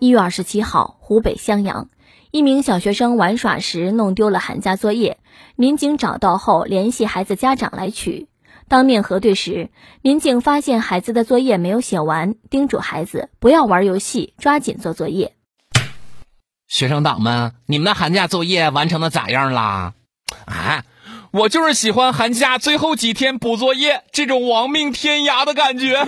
一月二十七号，湖北襄阳，一名小学生玩耍时弄丢了寒假作业，民警找到后联系孩子家长来取。当面核对时，民警发现孩子的作业没有写完，叮嘱孩子不要玩游戏，抓紧做作业。学生党们，你们的寒假作业完成的咋样啦？啊，我就是喜欢寒假最后几天补作业这种亡命天涯的感觉。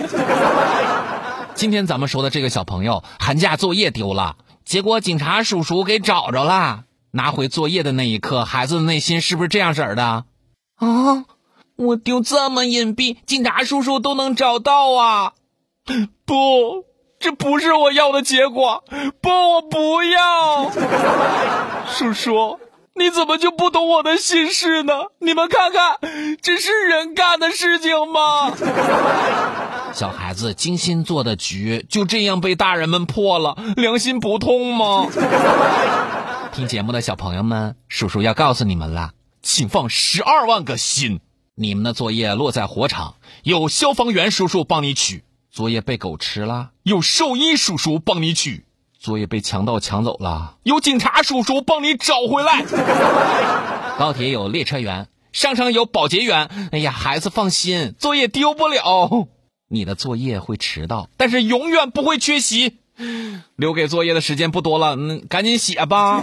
今天咱们说的这个小朋友，寒假作业丢了，结果警察叔叔给找着了。拿回作业的那一刻，孩子的内心是不是这样式儿的？啊，我丢这么隐蔽，警察叔叔都能找到啊？不，这不是我要的结果。不，我不要。叔叔，你怎么就不懂我的心事呢？你们看看，这是人干的事情吗？小孩子精心做的局，就这样被大人们破了，良心不痛吗？听节目的小朋友们，叔叔要告诉你们了，请放十二万个心。你们的作业落在火场，有消防员叔叔帮你取；作业被狗吃了，有兽医叔叔帮你取；作业被强盗抢走了，有警察叔叔帮你找回来。高铁有列车员，商场有保洁员。哎呀，孩子放心，作业丢不了。你的作业会迟到，但是永远不会缺席。留给作业的时间不多了，嗯，赶紧写吧。